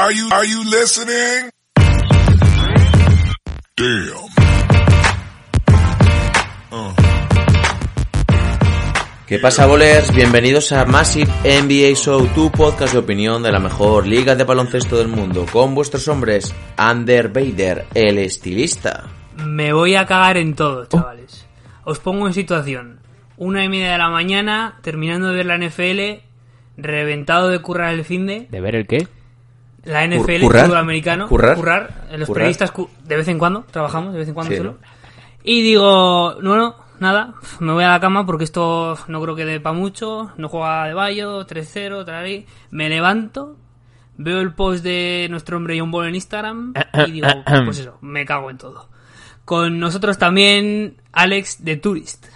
Are you, are you listening? Damn. ¿Qué pasa, bolers? Bienvenidos a Massive NBA Show, tu podcast de opinión de la mejor liga de baloncesto del mundo, con vuestros hombres, Ander Bader, el estilista. Me voy a cagar en todo, chavales. Os pongo en situación. Una y media de la mañana, terminando de ver la NFL, reventado de currar el fin de. ¿De ver el qué? La NFL, currar? fútbol americano. ¿Currar? Los ¿Currar? periodistas cu- de vez en cuando, trabajamos de vez en cuando Sí, solo. ¿no? Y digo, bueno, nada, me voy a la cama porque esto no creo que dé para mucho. No juega de Bayo, 3-0, trarí. Me levanto, veo el post de nuestro hombre John Ball en Instagram y digo, pues eso, me cago en todo. Con nosotros también Alex de Tourist.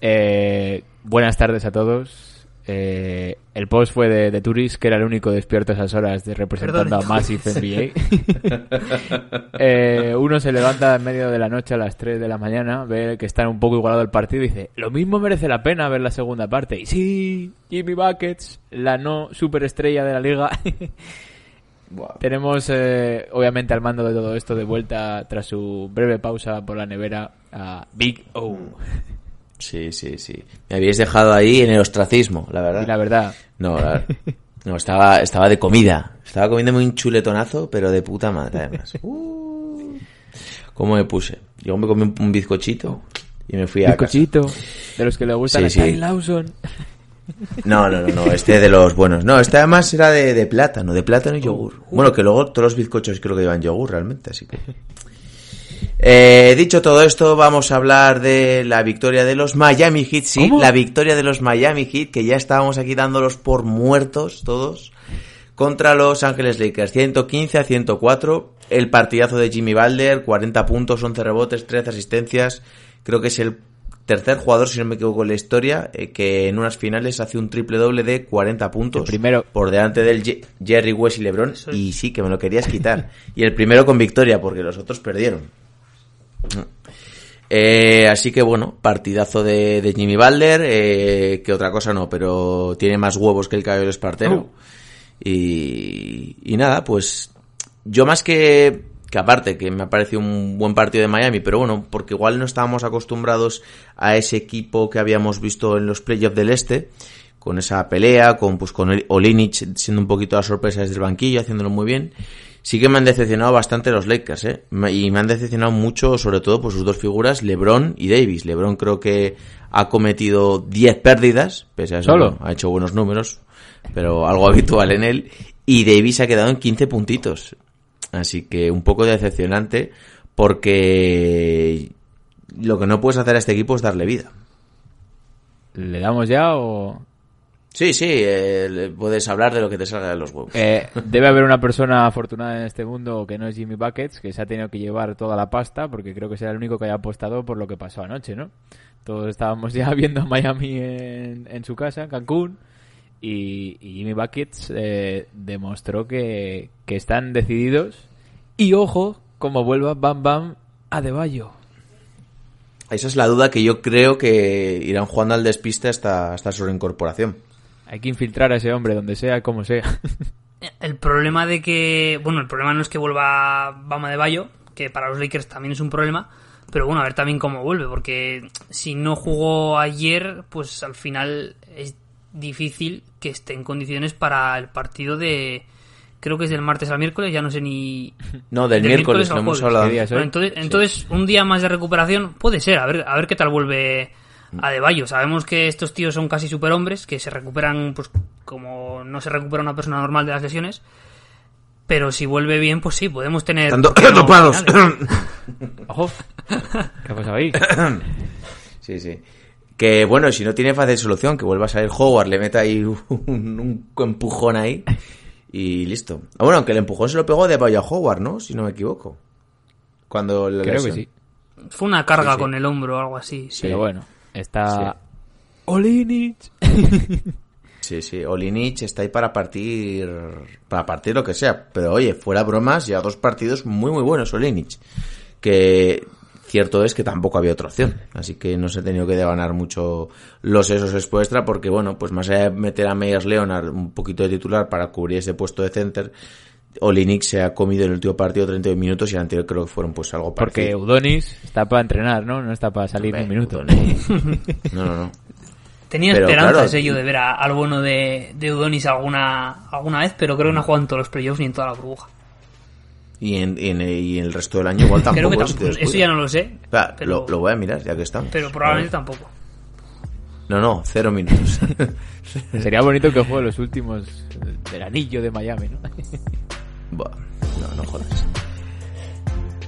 Eh, buenas tardes a todos. Eh, el post fue de, de Turis, que era el único despierto a esas horas de representando Perdón, a Massive NBA. Eh, uno se levanta en medio de la noche a las 3 de la mañana, ve que está un poco igualado el partido y dice, lo mismo merece la pena ver la segunda parte. Y sí, Jimmy Buckets, la no superestrella de la liga. Tenemos, eh, obviamente, al mando de todo esto de vuelta tras su breve pausa por la nevera a Big O. Sí, sí, sí. Me habéis dejado ahí en el ostracismo, la verdad. Y la verdad, No, la- no estaba, estaba de comida. Estaba comiendo un chuletonazo, pero de puta madre, además. Uh, ¿Cómo me puse? Yo me comí un, bizcochito y me fui a casa. bizcochito, de los que le gustan Sí, a Kyle sí. Lawson. No, no, no, no, este de los buenos. No, este además era de, de plátano, de plátano y yogur. Bueno, que luego todos los bizcochos creo que llevan yogur realmente, así que... Eh, dicho todo esto, vamos a hablar de la victoria de los Miami Heat. Sí, ¿Cómo? la victoria de los Miami Heat, que ya estábamos aquí dándolos por muertos todos, contra los Ángeles Lakers. 115 a 104. El partidazo de Jimmy Balder, 40 puntos, 11 rebotes, 13 asistencias. Creo que es el tercer jugador, si no me equivoco, en la historia, eh, que en unas finales hace un triple doble de 40 puntos. El primero. Por delante del Ye- Jerry West y LeBron. Es. Y sí, que me lo querías quitar. y el primero con victoria, porque los otros perdieron. Eh, así que bueno, partidazo de, de Jimmy Balder, eh, que otra cosa no, pero tiene más huevos que el cabello del espartero. Oh. Y, y nada, pues yo más que, que aparte, que me ha parecido un buen partido de Miami, pero bueno, porque igual no estábamos acostumbrados a ese equipo que habíamos visto en los playoffs del Este, con esa pelea, con pues con Olinich siendo un poquito la sorpresa desde el banquillo, haciéndolo muy bien. Sí que me han decepcionado bastante los Lakers, ¿eh? Y me han decepcionado mucho, sobre todo, por sus dos figuras, LeBron y Davis. LeBron creo que ha cometido 10 pérdidas, pese a eso, ¿Solo? ha hecho buenos números, pero algo habitual en él. Y Davis ha quedado en 15 puntitos. Así que un poco decepcionante, porque lo que no puedes hacer a este equipo es darle vida. ¿Le damos ya o...? Sí, sí, eh, puedes hablar de lo que te salga de los huevos. Eh, debe haber una persona afortunada en este mundo que no es Jimmy Buckets, que se ha tenido que llevar toda la pasta, porque creo que será el único que haya apostado por lo que pasó anoche, ¿no? Todos estábamos ya viendo a Miami en, en su casa, en Cancún, y, y Jimmy Buckets eh, demostró que, que están decididos. Y ojo, como vuelva Bam Bam a De Bayo. Esa es la duda que yo creo que irán jugando al despiste hasta, hasta su reincorporación. Hay que infiltrar a ese hombre donde sea, como sea. El problema de que, bueno, el problema no es que vuelva Bama de Bayo, que para los Lakers también es un problema, pero bueno, a ver también cómo vuelve, porque si no jugó ayer, pues al final es difícil que esté en condiciones para el partido de, creo que es del martes al miércoles, ya no sé ni... No, del del miércoles, al lo hemos jueves. hablado. Bueno, entonces, entonces un día más de recuperación puede ser, a ver, a ver qué tal vuelve a De Bayo. Sabemos que estos tíos son casi superhombres, que se recuperan pues como no se recupera una persona normal de las lesiones. Pero si vuelve bien, pues sí, podemos tener... Tanto- topados. Ojo. ¿Qué ha pasado ahí? Sí, sí. Que bueno, si no tiene fácil solución, que vuelva a salir Howard, le meta ahí un, un empujón ahí y listo. Ah, bueno, aunque el empujón se lo pegó de Bayo a Howard, ¿no? Si no me equivoco. Cuando la Creo que sí. Fue una carga Sí, sí. con el hombro o algo así. sí. Pero bueno, está... Sí. Olinich. Sí, sí, Olinich está ahí para partir, para partir lo que sea. Pero oye, fuera bromas, ya dos partidos muy muy buenos Olinich. Que cierto es que tampoco había otra opción. Así que no se ha tenido que ganar mucho los esos expo extra porque bueno, pues más allá de meter a Meyers Leonard un poquito de titular para cubrir ese puesto de center, Olinik se ha comido en el último partido 32 minutos y el anterior creo que fueron pues algo Porque parecido. Udonis está para entrenar, ¿no? No está para salir Hombre, un minuto. Udonis. No, no, no. Tenía Pero, esperanzas claro, yo de ver a- al bueno de, de Udonis alguna, alguna vez, pero creo que no ha jugado en todos los playoffs ni en toda la burbuja. Y en, y en- y en el resto del año igual tampoco. creo que si te tampoco. Eso ya no lo sé. Pero, lo, lo voy a mirar ya que estamos. pero probablemente tampoco. No, no, cero minutos. Sería bonito que juegue los últimos del anillo de Miami, ¿no? Buah, no, no jodas.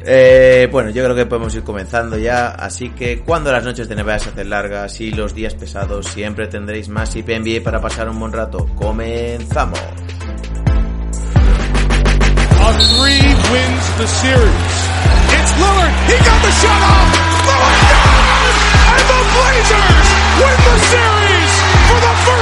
Eh, bueno, yo creo que podemos ir comenzando ya, así que cuando las noches de NBA se hacen largas y los días pesados, siempre tendréis más IP NBA para pasar un buen rato. ¡Comenzamos! A three wins the series. It's Lillard. He got the shot off. Lillard down! And the Blazers win the series for the first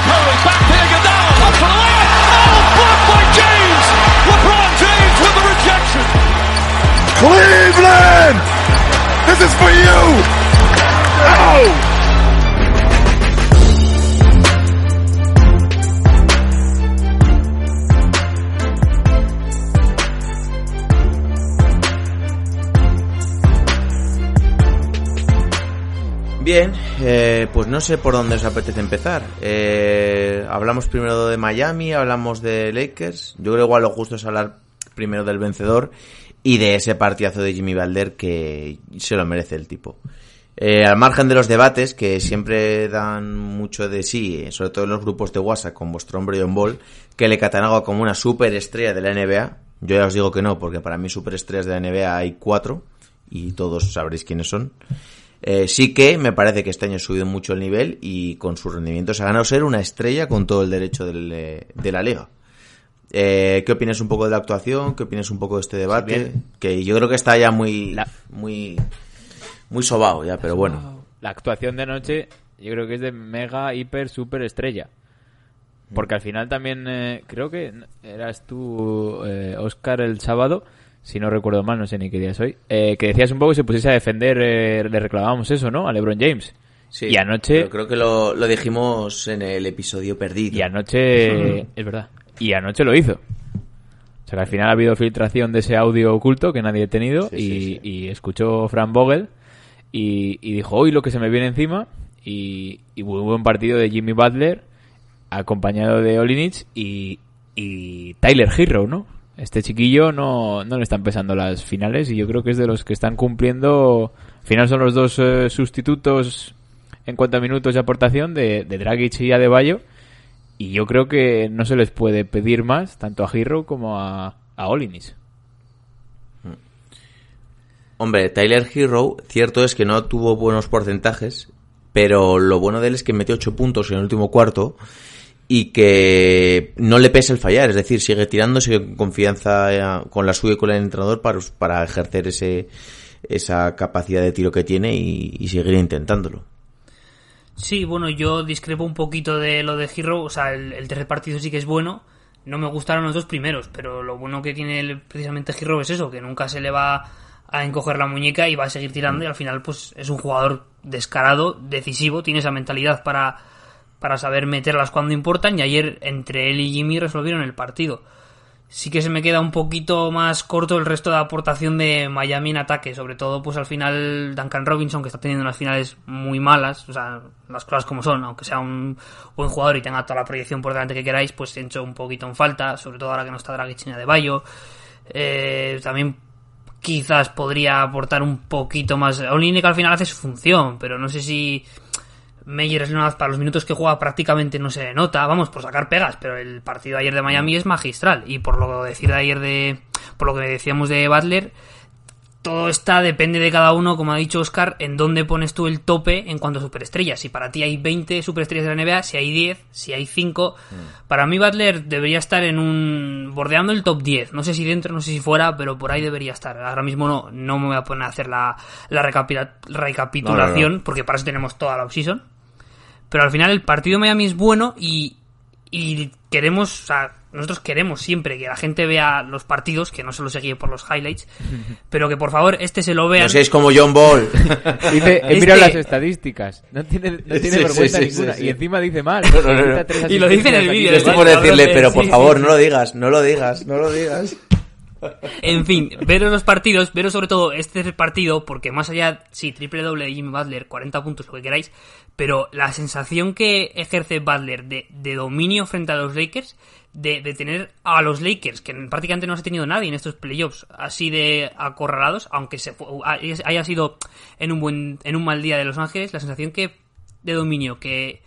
to Curry, back to Iguodala, up for the layup. Oh, blocked by James. LeBron James with the rejection. Cleveland! Eh, pues no sé por dónde os apetece empezar. Eh, hablamos primero de Miami, hablamos de Lakers. Yo creo igual lo justo es hablar primero del vencedor y de ese partidazo de Jimmy Balder que se lo merece el tipo. Eh, al margen de los debates que siempre dan mucho de sí, sobre todo en los grupos de WhatsApp con vuestro hombre John Ball, que le cataloga como una superestrella de la NBA. Yo ya os digo que no, porque para mí superestrellas de la NBA hay cuatro y todos sabréis quiénes son. Eh, sí que me parece que este año ha subido mucho el nivel y con sus rendimientos ha ganado ser una estrella con todo el derecho del, eh, de la liga. Eh, ¿Qué opinas un poco de la actuación? ¿Qué opinas un poco de este debate? Bien. Que yo creo que está ya muy, La- muy, muy sobado ya, pero bueno. La actuación de anoche yo creo que es de mega, hiper, super estrella. Porque al final también eh, creo que eras tú, eh, Oscar, el sábado, si no recuerdo mal, no sé ni qué día soy, eh, que decías un poco que se pusiese a defender, eh, le reclamábamos eso, ¿no? A LeBron James. Sí, y anoche, pero creo que lo, lo dijimos en el episodio perdido. y anoche, es verdad, y anoche lo hizo. O sea que al final ha habido filtración de ese audio oculto que nadie ha tenido Sí, y, sí, sí. y escuchó Fran Vogel y, y dijo, hoy lo que se me viene encima y, y muy buen partido de Jimmy Butler acompañado de Olinich y, y Tyler Hero, ¿no? Este chiquillo no, no le están pesando las finales y yo creo que es de los que están cumpliendo. Al final son los dos eh, sustitutos en cuanto a minutos de aportación de, de Dragic y Adebayo. Y yo creo que no se les puede pedir más tanto a Hero como a, a Olinich. Hombre, Tyler Hero, cierto es que no tuvo buenos porcentajes, pero lo bueno de él es que metió 8 puntos en el último cuarto y que no le pesa el fallar, es decir, sigue tirando, sigue con confianza eh, con la suya y con el entrenador para, para ejercer ese, esa capacidad de tiro que tiene y, y seguir intentándolo. Sí, bueno, yo discrepo un poquito de lo de Hero. O sea, el, tercer partido sí que es bueno. No me gustaron los dos primeros, pero lo bueno que tiene el- precisamente Hero es eso, que nunca se le va a encoger la muñeca y va a seguir tirando y al final pues es un jugador descarado, decisivo, tiene esa mentalidad para, para saber meterlas cuando importan y ayer entre él y Jimmy resolvieron el partido. Sí que se me queda un poquito más corto el resto de aportación de Miami en ataque, sobre todo pues al final Duncan Robinson que está teniendo unas finales muy malas, o sea, las cosas como son, aunque sea un buen jugador y tenga toda la proyección por delante que queráis, pues se hecho un poquito en falta, sobre todo ahora que no está Dragic de Bayo. Eh, también quizás podría aportar un poquito más. Olinik al final hace su función, pero no sé si Meyer Leonard para los minutos que juega prácticamente no se nota, vamos, por sacar pegas, pero el partido de ayer de Miami es magistral y por lo decir de ayer de por lo que decíamos de Butler todo está, depende de cada uno, como ha dicho Oscar, en dónde pones tú el tope en cuanto a superestrellas. Si para ti hay 20 superestrellas de la NBA, si hay 10, si hay 5. Para mí Butler debería estar en un... bordeando el top 10. No sé si dentro, no sé si fuera, pero por ahí debería estar. Ahora mismo no, no me voy a poner a hacer la, la recapitula- recapitulación, No, no, porque para eso tenemos toda la offseason. Pero al final el partido de Miami es bueno y, y queremos, o sea, nosotros queremos siempre que la gente vea los partidos, que no solo se guíe por los highlights, pero que por favor este se lo vean. No seáis como John Ball. Dice, he Este- mirado las estadísticas. No tiene, no tiene Sí, vergüenza sí, ninguna. sí, sí. Y encima dice mal. no, no, Y lo dice en el vídeo, Yo estoy ¿eh? por decirle, pero por favor, no lo digas, no lo digas, no lo digas. En fin, veros los partidos, veros sobre todo este partido, porque más allá, sí, triple doble de Jimmy Butler, 40 puntos, lo que queráis, pero la sensación que ejerce Butler de, de dominio frente a los Lakers, de, de tener a los Lakers, que prácticamente no se ha tenido nadie en estos playoffs, así de acorralados, aunque se haya sido en un buen, en un mal día de Los Ángeles, la sensación que de dominio que,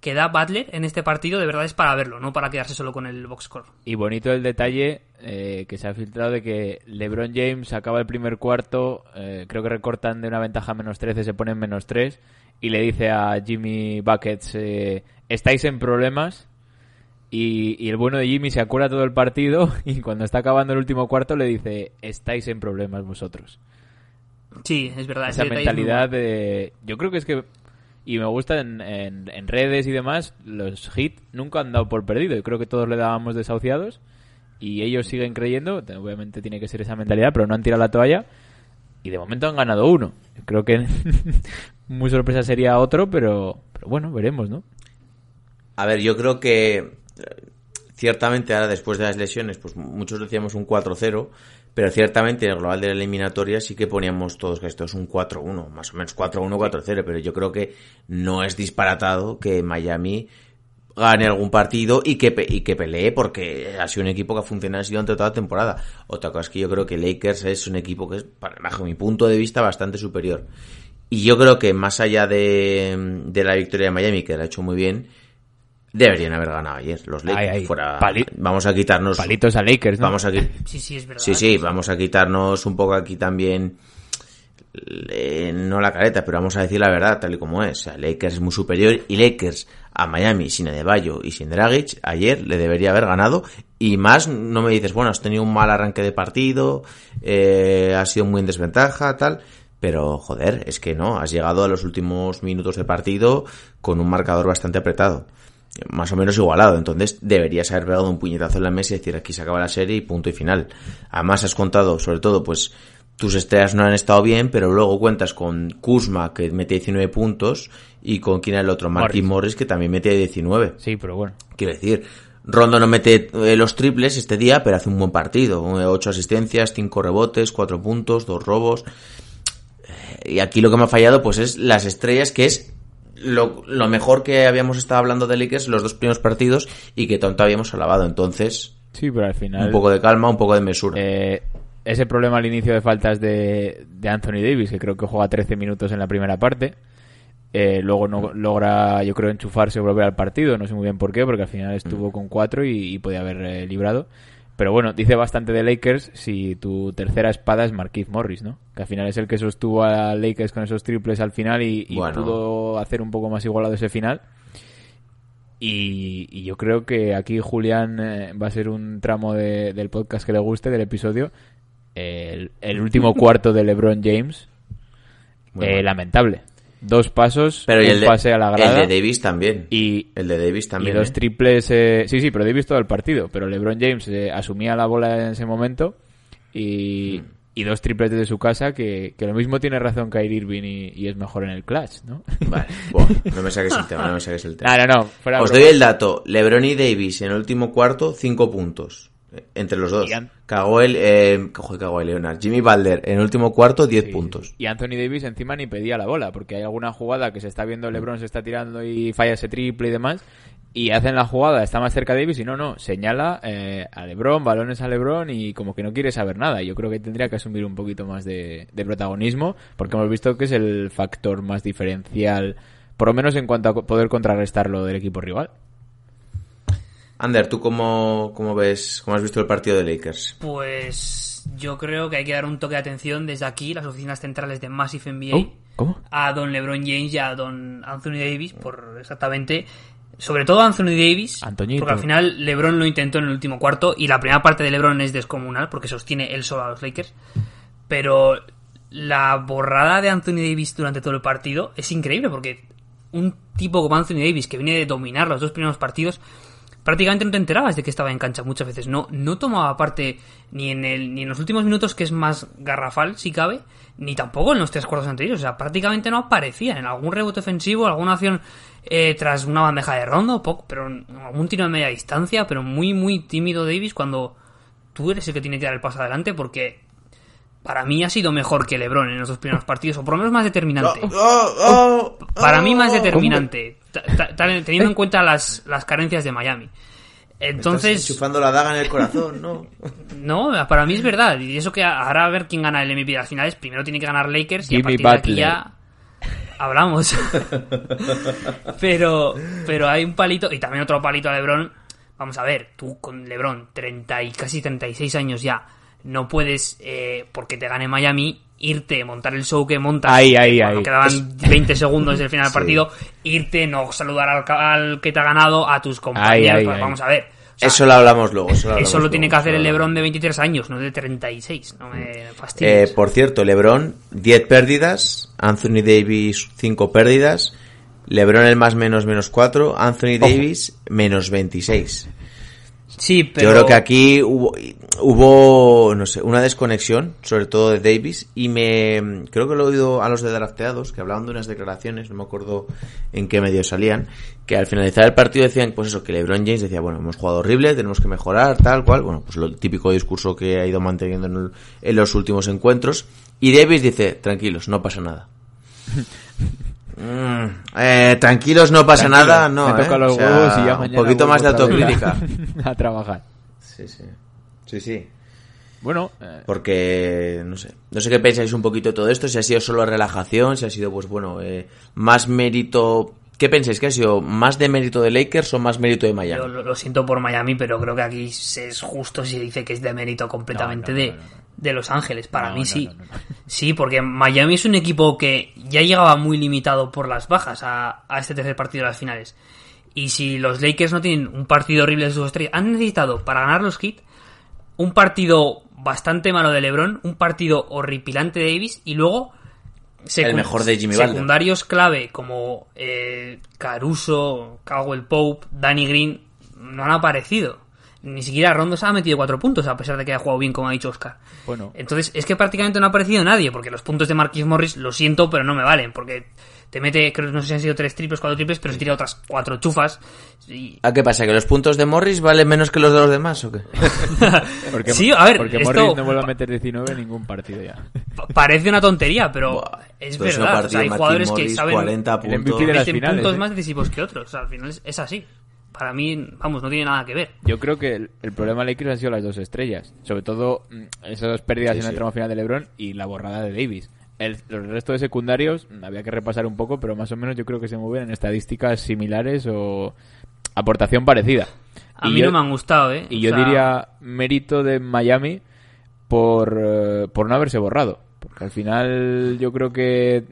que da Butler en este partido de verdad es para verlo, no para quedarse solo con el box score. Y bonito el detalle eh, que se ha filtrado de que LeBron James acaba el primer cuarto, eh, creo que recortan de una ventaja menos 13, se ponen menos 3, y le dice a Jimmy Buckets, eh, estáis en problemas. Y, y el bueno de Jimmy se acuerda todo el partido y cuando está acabando el último cuarto le dice, estáis en problemas vosotros. Sí, es verdad. Esa mentalidad de... Yo creo que es que... Y me gusta en, en- en redes y demás, los hits nunca han dado por perdido. Yo creo que todos le dábamos desahuciados y ellos siguen creyendo. Obviamente tiene que ser esa mentalidad, pero no han tirado la toalla. Y de momento han ganado uno. Creo que muy sorpresa sería otro, pero, pero bueno, veremos, ¿no? A ver, yo creo que eh, ciertamente ahora después de las lesiones, pues muchos decíamos un 4-0, pero ciertamente en el global de la eliminatoria sí que poníamos todos que esto es un 4-1, más o menos 4-1, 4-0, pero yo creo que no es disparatado que Miami gane algún partido y que, y que pelee porque ha sido un equipo que ha funcionado así durante toda la temporada. Otra cosa es que yo creo que Lakers es un equipo que es, para- bajo mi punto de vista, bastante superior. Y yo creo que más allá de, de la victoria de Miami, que la ha hecho muy bien, deberían haber ganado ayer los Lakers. Ay, ay, Fuera, pali- vamos a quitarnos... Palitos a Lakers, ¿no? Vamos a Sí, sí, es verdad. Sí, sí, vamos a quitarnos un poco aquí también, eh, no la careta, pero vamos a decir la verdad tal y como es. O sea, Lakers es muy superior y Lakers a Miami sin Adebayo y sin Dragic ayer le debería haber ganado y más no me dices, bueno, has tenido un mal arranque de partido, eh, sido muy en desventaja, tal. Pero, joder, es que no, has llegado a los últimos minutos de partido con un marcador bastante apretado más o menos igualado. Entonces deberías haber pegado un puñetazo en la mesa y decir aquí se acaba la serie y punto y final. Además has contado, sobre todo, pues tus estrellas no han estado bien, pero luego cuentas con Kuzma que mete 19 puntos y con quién era el otro, Martin Morris. Morris que también mete 19. Sí, pero bueno. Quiero decir, Rondo no mete eh, los triples este día, pero hace un buen partido. 8 asistencias, 5 rebotes, 4 puntos, 2 robos. Eh, Y aquí lo que me ha fallado pues es las estrellas, que es lo, lo mejor que habíamos estado hablando de Lakers los dos primeros partidos y que tanto habíamos alabado. Entonces, Sí, pero al final... un poco de calma, un poco de mesura. Eh, ese problema al inicio de faltas de, de Anthony Davis, que creo que juega 13 minutos en la primera parte. Eh, luego no logra, yo creo, enchufarse o volver al partido. No sé muy bien por qué, porque al final estuvo con cuatro y, y podía haber eh, librado. Pero bueno, dice bastante de Lakers si tu tercera espada es Marquise Morris, ¿no? Que al final es el que sostuvo a Lakers con esos triples al final y, y Bueno. pudo hacer un poco más igualado ese final. Y, y yo creo que aquí Julián eh, va a ser un tramo de- del podcast que le guste, del episodio. El, el último cuarto de LeBron James, eh, lamentable. Dos pasos, pero y un el de, pase a la grada el de Davis también. y, el de Davis y también. dos ¿eh? triples. eh, sí, sí, pero Davis todo el partido. Pero LeBron James eh, asumía la bola en ese momento y, y dos triples desde su casa. Que, que lo mismo tiene razón Kyrie Irving y, y es mejor en el clutch, ¿no? Vale, no me saques el tema, no me saques el tema. no, no, no. fuera Os broma. doy el dato. LeBron y Davis en el último cuarto, 5 puntos. Entre los dos. An- Cagó el, eh, cagó el Leonard. Jimmy Balder en el último cuarto, 10 Sí, puntos. sí. Y Anthony Davis encima ni pedía la bola, porque hay alguna jugada que se está viendo, LeBron se está tirando y falla ese triple y demás, y hacen la jugada, está más cerca Davis y no, no, señala eh, a LeBron, balones a LeBron y como que no quiere saber nada. Yo creo que tendría que asumir un poquito más de, de protagonismo, porque hemos visto que es el factor más diferencial, por lo menos en cuanto a poder contrarrestarlo del equipo rival. Ander, ¿tú cómo, cómo ves, cómo has visto el partido de Lakers? Pues yo creo que hay que dar un toque de atención desde aquí, las oficinas centrales de Massive NBA, Oh, ¿Cómo? a Don LeBron James y a Don Anthony Davis por exactamente, sobre todo Anthony Davis, Antoñito. porque al final LeBron lo intentó en el último cuarto y la primera parte de LeBron es descomunal porque sostiene él solo a los Lakers, pero la borrada de Anthony Davis durante todo el partido es increíble porque un tipo como Anthony Davis que viene de dominar los dos primeros partidos prácticamente no te enterabas de que estaba en cancha muchas veces. No, no tomaba parte ni en, el, ni en los últimos minutos, que es más garrafal, si cabe, ni tampoco en los tres cuartos anteriores. O sea, prácticamente no aparecía en algún rebote ofensivo, alguna acción eh, tras una bandeja de rondo, poco, pero algún tiro de media distancia, pero muy, muy tímido Davis cuando tú eres el que tiene que dar el paso adelante porque para mí ha sido mejor que LeBron en los dos primeros partidos, o por lo menos más determinante. Oh, oh, Para mí más determinante, teniendo en cuenta las, las carencias de Miami. Estás Entonces, enchufando la daga en el corazón, ¿no? no, para mí es verdad. Y eso que ahora a ver quién gana el MVP de las finales. Primero tiene que ganar Lakers y a partir de aquí ya hablamos. pero, pero hay un palito y también otro palito a LeBron. Vamos a ver, tú con LeBron, 30 y casi 36 años ya, no puedes, eh, porque te gane Miami, irte, montar el show que montas. Ahí, ahí, cuando ahí. quedaban 20 segundos del final del Sí. partido, irte, no saludar al, al que te ha ganado, a tus compañeros. ahí, pues ahí. Vamos a ver. O sea, Eso lo hablamos luego. Eso lo, hablamos eso lo tiene luego, que hacer el LeBron de 23 años, no de 36. No me Eh, fastidies. por cierto, LeBron, 10 pérdidas. Anthony Davis, 5 pérdidas. LeBron el más menos menos 4. Anthony Davis, menos 26. Sí, pero... Yo creo que aquí hubo, hubo, no sé, una desconexión, sobre todo de Davis, y me creo que lo he oído a los de drafteados, que hablaban de unas declaraciones, no me acuerdo en qué medio salían, que al finalizar el partido decían, pues eso, que LeBron James decía, bueno, hemos jugado horrible, tenemos que mejorar, tal cual, bueno, pues lo típico discurso que ha ido manteniendo en, el- en los últimos encuentros, y Davis dice, tranquilos, no pasa nada. Mm, eh, tranquilos, no pasa Tranquilo, nada, no, me eh. toca los O sea, huevos y ya un poquito más de autocrítica. A, a trabajar. Sí, sí. Sí, sí. Bueno, eh, Porque, no sé, no sé qué pensáis un poquito de todo esto, si ha sido solo relajación, si ha sido, pues bueno, eh, más mérito... ¿Qué pensáis? ¿Que ha sido más de mérito de Lakers o más mérito de Miami? Yo lo, lo siento por Miami, pero creo que aquí es justo si dice que es de mérito completamente No, no, de, no, no, no. De Los Ángeles. Para No, mí no, sí. no. Sí, porque Miami es un equipo que ya llegaba muy limitado por las bajas a, a este tercer partido de las finales. Y si los Lakers no tienen un partido horrible de sus estrellas, han necesitado para ganar los Heat un partido bastante malo de LeBron, un partido horripilante de Davis y luego El mejor de Jimmy secundarios clave como eh, Caruso, Caldwell Pope, Danny Green no han aparecido. Ni siquiera Rondo se ha metido cuatro puntos a pesar de que haya jugado bien como ha dicho Oscar. bueno. Entonces es que prácticamente no ha aparecido nadie porque los puntos de Marquis Morris lo siento pero no me valen porque te mete creo que no sé si han sido tres triples, cuatro triples pero se tira otras cuatro chufas y ¿A qué pasa? ¿Que los puntos de Morris valen menos que los de los demás o qué? Porque, Sí, a ver, porque esto- Morris no vuelve a meter 19 en ningún partido ya. Pa- Parece una tontería, pero Buah, es verdad. O partido, sea, hay jugadores que saben 40 El puntos. MVP de las meten finales, puntos ¿eh? más decisivos que otros. O sea, al final es, es así. Para mí, vamos, no tiene nada que ver. Yo creo que el, el problema de Lakers han sido las dos estrellas. Sobre todo mm, esas dos pérdidas Sí, en el sí. tramo final de LeBron y la borrada de Davis. El, los restos de secundarios mm, había que repasar un poco, pero más o menos yo creo que se mueven en estadísticas similares o aportación parecida. A Y mí yo- no me han gustado, ¿eh? Y O yo sea, diría mérito de Miami por, eh, por no haberse borrado. Porque al final yo creo que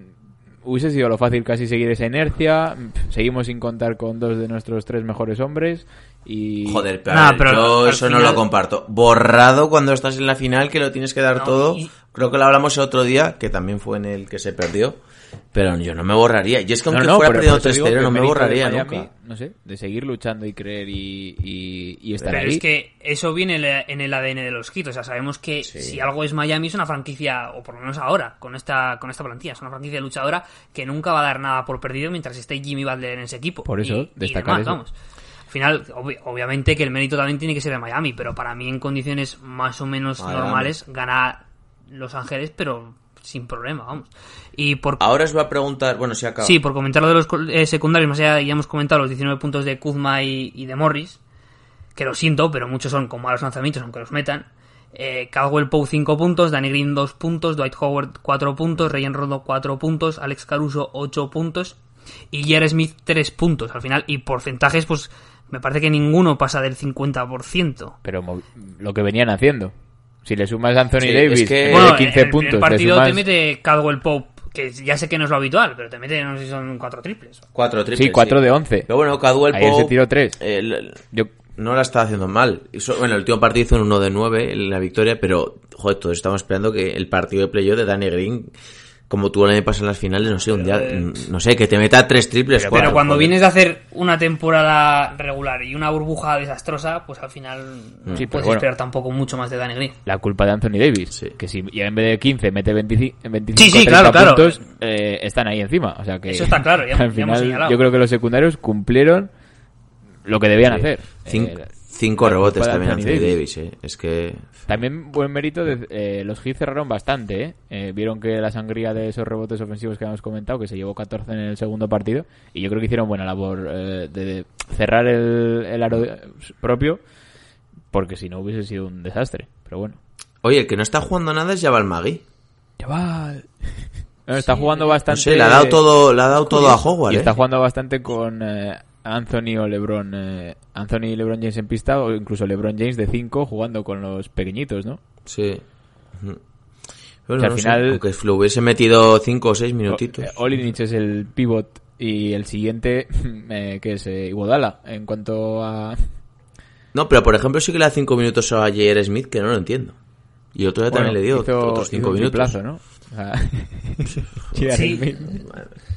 hubiese sido lo fácil casi seguir esa inercia. Seguimos sin contar con dos de nuestros tres mejores hombres. Y Joder, pero, Nah, a ver, pero yo al eso no lo comparto. Borrado cuando estás en la final, que lo tienes que dar No, todo. y- Creo que lo hablamos el otro día, que también fue en el que se perdió. Pero yo no me borraría. Y es que No, aunque no, fuera digo 3-0, que no me borraría Miami, nunca. No sé, de seguir luchando y creer y, y, y estar Pero ahí. es que eso viene en el- ADN de los Heat. O sea, sabemos que Sí. si algo es Miami es una franquicia, o por lo menos ahora, con esta, con esta plantilla, es una franquicia luchadora que nunca va a dar nada por perdido mientras esté Jimmy Butler en ese equipo. Por eso, Y- y destacar demás, eso. vamos. Al final, obvi- obviamente que el mérito también tiene que ser de Miami, pero para mí en condiciones más o menos Miami. normales gana Los Ángeles, pero sin problema, vamos. Y por Ahora os voy a preguntar, bueno, si acaba. Sí, por comentar lo de los eh, secundarios, más allá ya hemos comentado los 19 puntos de Kuzma y, y de Morris, que lo siento, pero muchos son con malos lanzamientos, aunque los metan. Eh, Caldwell Poe 5 puntos, Danny Green 2 puntos, Dwight Howard 4 puntos, Rayen Rondo 4 puntos, Alex Caruso 8 puntos y J.R. Smith 3 puntos al final. Y porcentajes, pues me parece que ninguno pasa del 50%. Pero lo que venían haciendo. Si le sumas a Anthony Sí, Davis, es que- vez Bueno, de 15 en el puntos, le partido sumas... te mete Caldwell Pope, que ya sé que no es lo habitual, pero te mete, no sé si son cuatro triples. Cuatro triples. Sí, 4 de 11. Pero bueno, Cadwell Ayer se Pope, tiró 3. eh, l- Yo, no la está haciendo mal. Hizo- bueno, el último partido hizo un 1 de 9 en la victoria, pero, joder, todos estamos esperando que el partido de playoff de Danny Green, como tuvo el año pasado en las finales, no sé, un día, no sé, que te meta tres triples. Pero cuatro, cuando joder. vienes de hacer una temporada regular y una burbuja desastrosa, pues al final no Sí, pero puedes bueno. esperar tampoco mucho más de Danny Green. la culpa de Anthony Davis. Sí. Que si ya en vez de 15 mete 25, 25 Sí, sí, 30 claro, claro. puntos, eh, están ahí encima. O sea que Eso está claro, ya- ya al hemos final señalado. yo creo que los secundarios cumplieron lo que debían hacer. Eh, cinco rebotes también Anthony Davis. Davis, eh. Es que... También buen mérito, de, eh, los Heat cerraron bastante, ¿eh? Eh, Vieron que la sangría de esos rebotes ofensivos que habíamos comentado, que se llevó 14 en el segundo partido, y yo creo que hicieron buena labor eh, de, de cerrar el, el aro propio, porque si no hubiese sido un desastre. Pero bueno. Oye, el que no está jugando nada es Jabal Magui. No, está jugando bastante. No sé, le ha dado todo, le ha dado todo a Howard, Y eh. está jugando bastante con eh, Anthony o LeBron. eh, Anthony y LeBron James en pista, o incluso LeBron James de 5 jugando con los pequeñitos, ¿no? Sí. Bueno, O sea, al no sé, final- aunque le hubiese metido cinco o seis minutitos. Eh, Olinich es el pivot y el siguiente, eh, que es eh, Iguodala. En cuanto a. No, pero por ejemplo sí que le da cinco minutos a J.R. Smith, que no lo entiendo. Y otro día también le dio hizo- otros cinco hizo un minutos. triplazo, ¿no? J.R. Sí.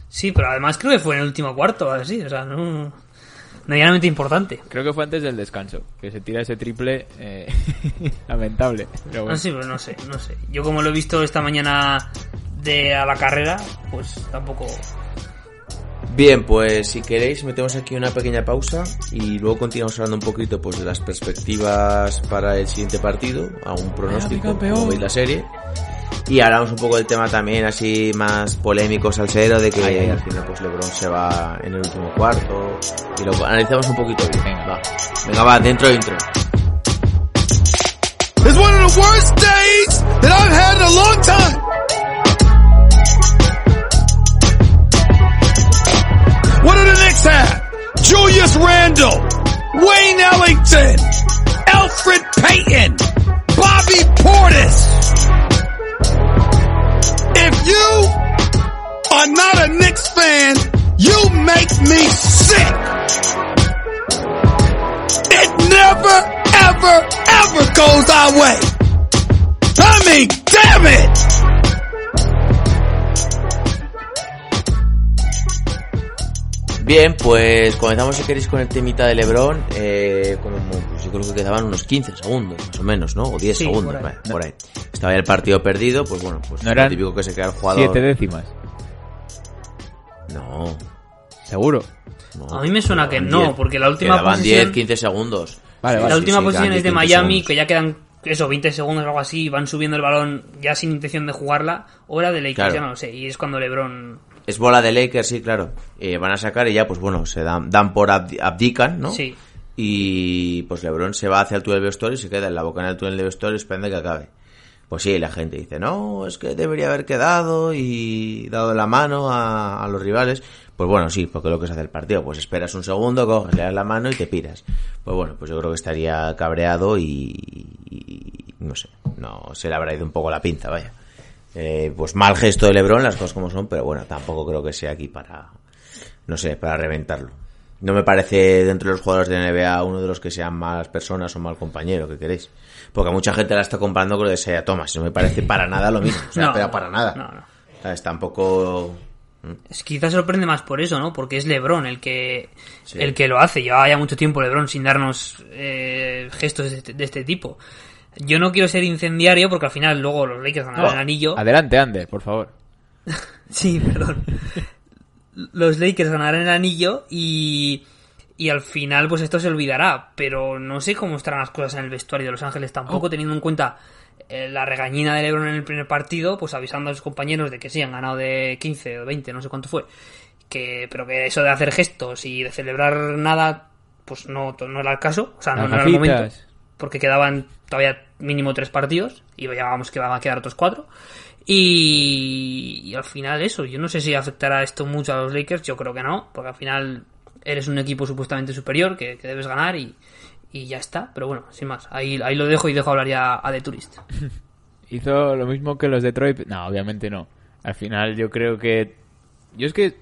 Sí, pero además creo que fue en el último cuarto o así, o sea, no... Medianamente importante. Creo que fue antes del descanso, que se tira ese triple eh, lamentable. Pero bueno. No, sí, pero no sé, no sé. Yo como lo he visto esta mañana de a la carrera, pues tampoco... Bien, pues si queréis metemos aquí una pequeña pausa y luego continuamos hablando un poquito pues de las perspectivas para el siguiente partido, a un pronóstico, como veis la serie. Y hablamos un poco del tema también así más polémico, salsero, de que Ay, ay. al final pues LeBron se va en el último cuarto y lo analizamos un poquito bien. Venga. Va. Venga, va, dentro intro. It's one of the worst days that I've had in a long time. What do the Knicks have? Julius Randle, Wayne Ellington, Alfred Payton, Bobby Portis. You are not a Knicks fan, you make me sick. It never, ever, ever goes our way. I mean, damn it! Bien, pues comenzamos si queréis con el temita de LeBron. Eh, como, yo creo que quedaban unos 15 segundos, más o menos, ¿no? O 10 Sí, segundos, por ahí. vale, por ahí. Estaba ya el partido perdido, pues bueno, pues No lo eran típico que se queda el jugador. Siete décimas, No, seguro. no. A mí me suena que no, 10. porque la última Quedaban posesión- 10, 15 segundos. Vale, la vale. sí, última sí, posición es de 15 Miami, segundos. que ya quedan, eso, 20 segundos o algo así, y van subiendo el balón ya sin intención de jugarla, o era de Lakers, Claro. ya no lo sé, y es cuando LeBron... Es bola de Lakers, sí, claro. Eh, van a sacar y ya, pues bueno, se dan, dan por abdi- abdican, ¿no? Sí. Y pues LeBron se va hacia el túnel de vestuario y se queda en la boca del túnel de vestuario esperando que acabe. Pues sí, la gente dice, no, es que debería haber quedado y dado la mano a, los rivales. Pues bueno, sí, porque lo que se hace el partido, pues esperas un segundo, coges, le das la mano y te piras. Pues bueno, pues yo creo que estaría cabreado y, y no sé, no se le habrá ido un poco la pinza, vaya. Eh, pues mal gesto de Lebron, las cosas como son, pero bueno, tampoco creo que sea aquí para, no sé, para reventarlo. No me parece dentro de los jugadores de NBA uno de los que sean malas personas o mal compañero, que queréis. Porque mucha gente la está comparando con lo de Sea Thomas. No me parece para nada lo mismo. O sea, No, pero para nada. no, no. ¿Sabes? Tampoco. Es, quizás sorprende más por eso, ¿no? Porque es LeBron el que Sí. el que lo hace. Llevaba ya mucho tiempo LeBron sin darnos eh, gestos de este, de este tipo. Yo no quiero ser incendiario porque al final luego los Lakers ganan No, el anillo. Adelante, Ander, por favor. Sí, perdón. Los Lakers ganarán el anillo y, y al final pues esto se olvidará. Pero no sé cómo estarán las cosas en el vestuario de Los Ángeles tampoco, Oh. teniendo en cuenta eh, la regañina de LeBron en el primer partido, pues avisando a sus compañeros de que sí, han ganado de 15 o 20, no sé cuánto fue. Que, pero que eso de hacer gestos y de celebrar nada, pues no, no era el caso. O sea, no, era el momento porque quedaban todavía mínimo tres partidos y ya vamos que van a quedar otros cuatro. Y, y al final eso, yo no sé si afectará esto mucho a los Lakers, yo creo que no, porque al final eres un equipo supuestamente superior que, que debes ganar y, y ya está. Pero bueno, sin más. Ahí, ahí lo dejo y dejo hablar ya a The Tourist. Hizo lo mismo que los Detroit. No, obviamente no. Al final yo creo que... Yo es que...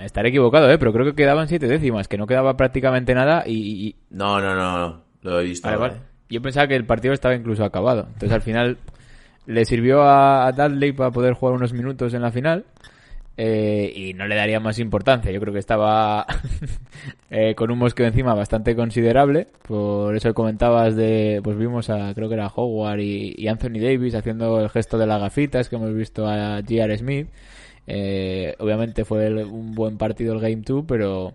Estaré equivocado, ¿eh? Pero creo que quedaban siete décimas, que no quedaba prácticamente nada y... y- No, no, no, no. Lo he visto. Vale, ahora, vale. Yo pensaba que el partido estaba incluso acabado. Entonces al final le sirvió a, Dudley para poder jugar unos minutos en la final. eh, y no le daría más importancia. Yo creo que estaba eh, con un mosqueo encima bastante considerable. Por eso comentabas de. Pues vimos a. Creo que era Howard y, y Anthony Davis haciendo el gesto de las gafitas que hemos visto a J.R. Smith. Eh, obviamente fue un buen partido el Game 2, pero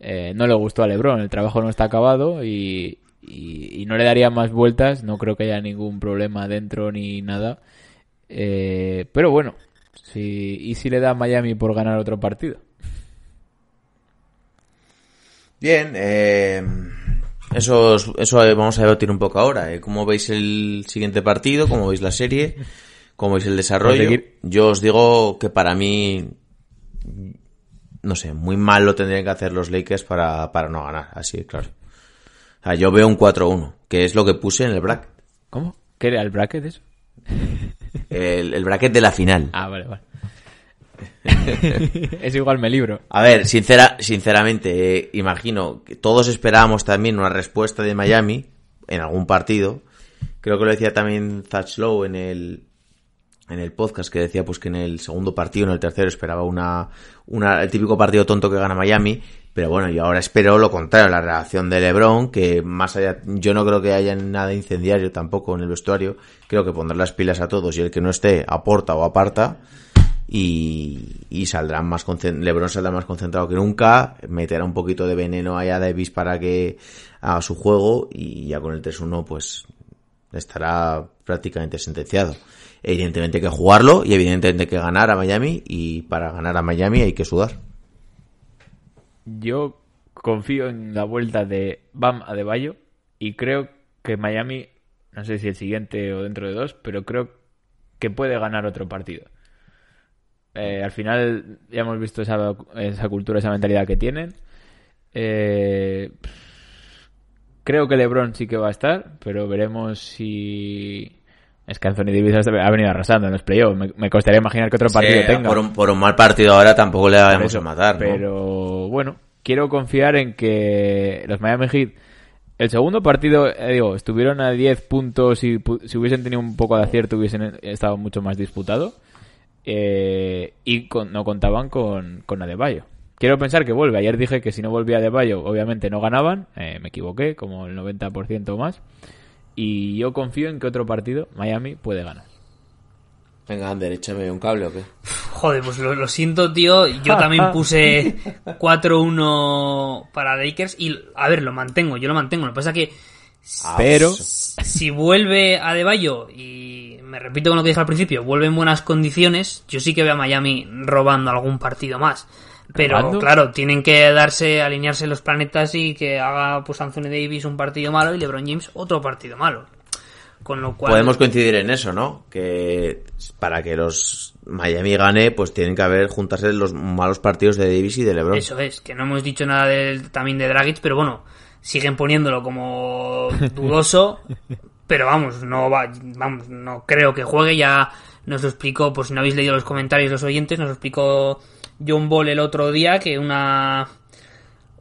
eh, no le gustó a LeBron. El trabajo no está acabado y, y- y no le daría más vueltas. No creo que haya ningún problema dentro ni nada. Eh, pero bueno, si, ¿y si le da a Miami por ganar otro partido? Bien, eh, eso, eso eh, vamos a debatir un poco ahora. eh. ¿Cómo veis el siguiente partido? ¿Cómo veis la serie? ¿Cómo veis el desarrollo? Conseguir- Yo os digo que para mí, no sé, muy mal lo tendrían que hacer los Lakers para, para no ganar, así claro. Yo veo un 4-1, que es lo que puse en el bracket. ¿Cómo? ¿Qué era el bracket eso? El, el bracket de la final. Ah, vale, vale. es igual me libro. A ver, sincera, sinceramente, eh, imagino que todos esperábamos también una respuesta de Miami en algún partido. Creo que lo decía también Thatch Lowe en el, en el podcast, que decía pues que en el segundo partido, en el tercero, esperaba una, una, el típico partido tonto que gana Miami. Pero bueno, yo ahora espero lo contrario, la reacción de LeBron, que más allá, yo no creo que haya nada incendiario tampoco en el vestuario. Creo que pondrá las pilas a todos y el que no esté aporta o aparta y, y saldrán más LeBron saldrá más concentrado que nunca, meterá un poquito de veneno ahí a Davis para que haga su juego y ya con el 3-1 pues estará prácticamente sentenciado. Evidentemente hay que jugarlo y evidentemente hay que ganar a Miami y para ganar a Miami hay que sudar. Yo confío en la vuelta de Bam a Bayo y creo que Miami, no sé si el siguiente o dentro de dos, pero creo que puede ganar otro partido. Eh, al final ya hemos visto esa, esa cultura, esa mentalidad que tienen. Eh, creo que LeBron sí que va a estar, pero veremos si... Es que Anthony Davis ha venido arrasando en los playoffs. Me, me costaría imaginar que otro partido Sí, tenga. por, un, por un mal partido ahora tampoco le vamos a matar. ¿no? Pero bueno, quiero confiar en que los Miami Heat, el segundo partido, eh, digo, estuvieron a 10 puntos y pu- si hubiesen tenido un poco de acierto hubiesen estado mucho más disputado. Eh, y con- no contaban con, con Adebayo. Quiero pensar que vuelve. Ayer dije que si no volvía Adebayo, obviamente no ganaban. Eh, me equivoqué, como el 90% o más. Y yo confío en que otro partido Miami puede ganar. Venga, Ander, échame un cable o qué. Joder, pues lo, lo siento, tío. Yo también puse 4-1 para Lakers y, a ver, lo mantengo, yo lo mantengo. Lo que pasa que Ah, Pero- pues, si vuelve a Deballo y me repito con lo que dije al principio, vuelve en buenas condiciones, yo sí que veo a Miami robando algún partido más. Pero claro, tienen que darse, alinearse los planetas y que haga pues Anthony Davis un partido malo y LeBron James otro partido malo. Con lo cual Podemos coincidir en eso, ¿no? Que para que los Miami gane, pues tienen que haber juntarse los malos partidos de Davis y de LeBron. Eso es, que no hemos dicho nada del, también de Dragic, pero bueno, siguen poniéndolo como dudoso, pero vamos, no va, vamos, no creo que juegue, ya nos lo explicó, por si no habéis leído los comentarios los oyentes, nos lo explicó John Ball el otro día, que una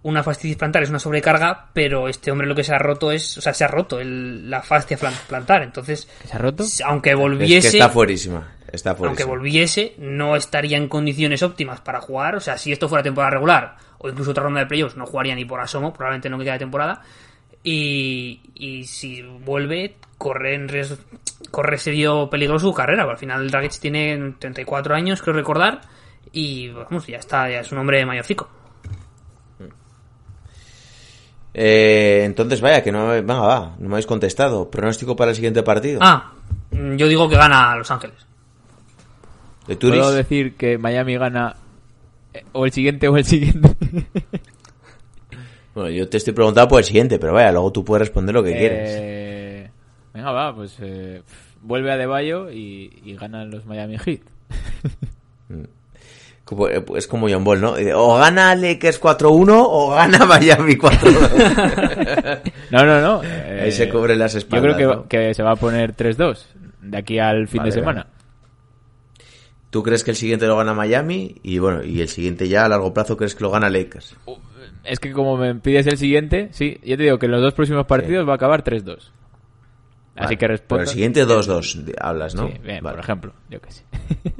una fascitis plantar es una sobrecarga, pero este hombre lo que se ha roto es, o sea, se ha roto el- la fascia plantar, entonces, ¿Se ha roto? aunque Es volviese... que está fuerísima. Está aunque volviese, no estaría en condiciones óptimas para jugar. O sea, si esto fuera temporada regular o incluso otra ronda de playoffs, no jugaría ni por asomo, probablemente no que queda de temporada. Y, y si vuelve, corre en riesgo- corre serio peligro su carrera. Al final, Dragic tiene 34 años, creo recordar. Y vamos, ya está, ya es un hombre mayorcico. Eh, entonces, vaya, que no, venga, va, no me habéis contestado. Pronóstico para el siguiente partido. Ah, yo digo que gana Los Ángeles. ¿De Turis? ¿Puedo decir que Miami gana eh, o el siguiente o el siguiente? Bueno, yo te estoy preguntando por el siguiente, pero vaya, luego tú puedes responder lo que quieres. Eh, venga, va, pues eh, vuelve a Deballo y, y ganan los Miami Heat. Eh, Es como John Ball, ¿no? O gana Lakers 4-1 o gana Miami 4-2. No, no, no. eh, Ahí se cubren las Yo espaldas. creo que, ¿no? que se va a poner 3-2 de aquí al fin Vale, de semana. ¿Tú crees que el siguiente lo gana Miami? Y bueno, y el siguiente ya a largo plazo crees que lo gana Lakers. Es que como me pides el siguiente, sí, yo te digo que en los dos próximos partidos va a acabar 3-2. Así Vale. que Pero respondo. el siguiente 2-2 de- hablas, ¿no? Sí, bien, Vale. por ejemplo, yo que sé.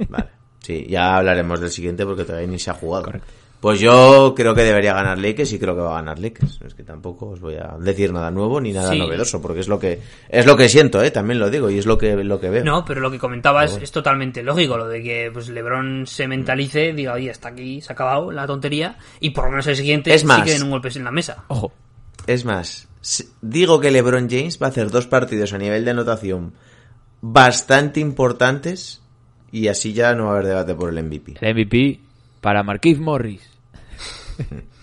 Vale. Sí, ya hablaremos del siguiente porque todavía ni se ha jugado. Correcto. Pues yo creo que debería ganar Lakers y creo que va a ganar Lakers. Es que tampoco os voy a decir nada nuevo ni nada Sí. novedoso porque es lo que es lo que siento, ¿eh? También lo digo y es lo que lo que veo. No, pero lo que comentabas es totalmente lógico, lo de que pues LeBron se mentalice, diga, oye, hasta aquí, se ha acabado la tontería, y por lo menos el siguiente Es sí que den un golpe en la mesa. Ojo. Es más, digo que LeBron James va a hacer dos partidos a nivel de anotación bastante importantes y así ya no va a haber debate por el MVP. El MVP para Marquise Morris.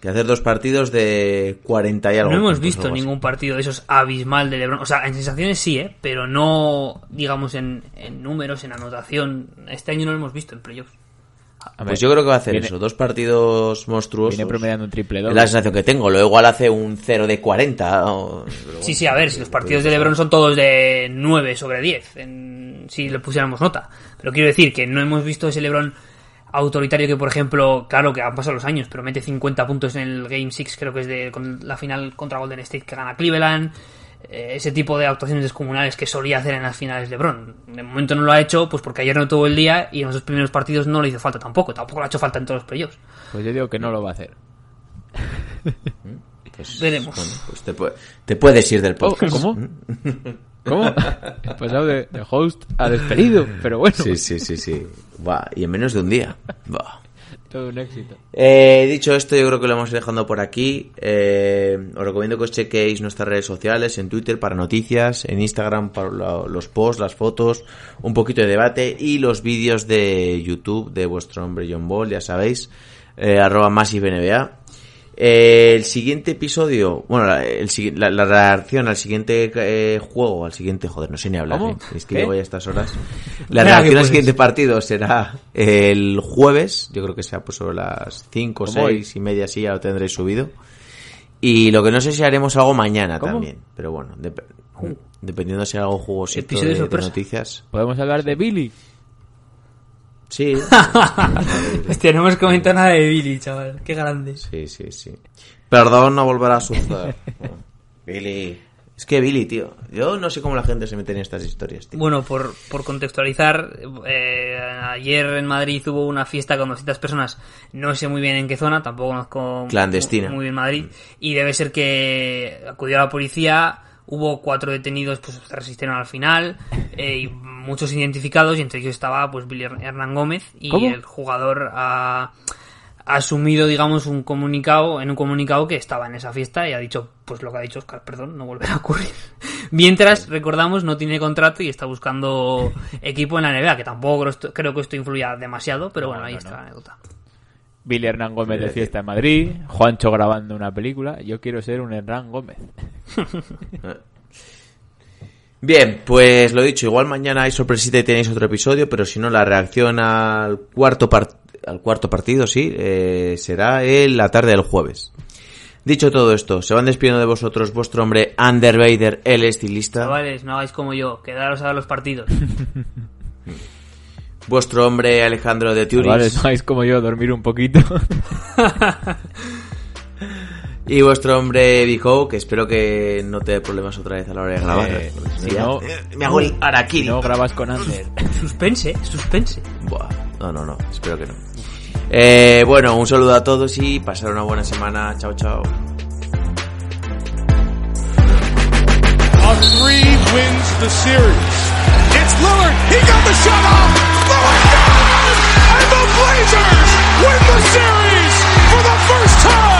Que hacer dos partidos de 40 y algo. No hemos visto ningún partido de esos abismal de LeBron. O sea, en sensaciones sí, ¿eh? Pero no, digamos, en, en números, en anotación. Este año no lo hemos visto en playoffs. Pues yo creo que va a hacer viene- eso, dos partidos monstruosos. Viene promediando un triple Es doble. la sensación que tengo. Lo igual hace un 0 de 40. o- Sí, sí, a ver, si los partidos de LeBron son todos de 9 sobre 10, en- si le pusiéramos nota. Pero quiero decir que no hemos visto ese LeBron autoritario que, por ejemplo, claro que han pasado los años, pero mete 50 puntos en el Game 6, creo que es de con la final contra Golden State que gana Cleveland. Eh, ese tipo de actuaciones descomunales que solía hacer en las finales LeBron. De momento no lo ha hecho, pues porque ayer no tuvo el día y en los dos primeros partidos no le hizo falta tampoco. Tampoco le ha hecho falta en todos los playoffs. Pues yo digo que no lo va a hacer. Pues, Veremos. bueno, pues te, pu- te puedes ir del Oh, podcast. ¿Cómo? ¿Cómo? He pasado de, de host a despedido, pero bueno, Sí, sí, sí, sí. Buah, y en menos de un día. Buah. Todo un éxito. Eh, dicho esto, yo creo que lo vamos a ir dejando por aquí. Eh, os recomiendo que os chequéis nuestras redes sociales, en Twitter para noticias, en Instagram para lo- los posts, las fotos, un poquito de debate y los vídeos de YouTube de vuestro hombre John Ball, ya sabéis, eh, arroba MassiveNBA. Eh, el siguiente episodio, bueno, la, el la- la reacción al siguiente eh, juego, al siguiente, joder, no sé ni hablar, eh, es que llevo ya estas horas. La reacción al siguiente partido será el jueves, yo creo que sea pues sobre las 5 o ¿Cómo hoy? 6 y media, así ya lo tendréis subido. Y lo que no sé si haremos algo mañana ¿Cómo? también, pero bueno, dep- dependiendo si hago jugosito Episodio de, de noticias. Podemos hablar de Billy. Sí, Hostia, no hemos comentado nada de Billy, chaval. Qué grande. sí, sí, sí. Perdón, no volverá a suceder. Billy. Es que Billy, tío. Yo no sé cómo la gente se mete en estas historias, tío. Bueno, por, por contextualizar, eh, ayer en Madrid hubo una fiesta con 200 personas, no sé muy bien en qué zona, tampoco conozco Clandestina. muy, muy bien Madrid, y debe ser que acudió a la policía, hubo cuatro detenidos, pues se resistieron al final, eh, y muchos identificados, y entre ellos estaba pues Billy Hernán Gómez, y ¿Cómo? el jugador ha ha asumido, digamos, un comunicado, en un comunicado que estaba en esa fiesta y ha dicho, pues lo que ha dicho Oscar, perdón, no volverá a ocurrir. Mientras, recordamos, no tiene contrato y está buscando equipo en la NBA, que tampoco creo, que esto influya demasiado, pero bueno, ahí no, está no. la anécdota. Billy Hernán Gómez de fiesta en Madrid. Juancho grabando una película. Yo quiero ser un Hernán Gómez. Bien, pues lo dicho, igual mañana hay sorpresita y tenéis otro episodio, pero si no, la reacción al cuarto, par- al cuarto partido, sí, eh, será en la tarde del jueves. Dicho todo esto, se van despidiendo de vosotros vuestro hombre Under Vader, el estilista, Chavales, no hagáis como yo, quedaros a ver los partidos. vuestro hombre Alejandro de Turis Vale, no es como yo, dormir un poquito. y vuestro hombre Vico, que espero que no te dé problemas otra vez a la hora de grabar. Eh, si no- eh, me hago el si araquiri. no grabas con Ander. suspense, suspense. Buah, no, no, no, espero que no. Eh, bueno, un saludo a todos y pasar una buena semana. Chao, chao. Three wins the series. It's Lillard. He got the shot off. Lillard down! And the Blazers win the series for the first time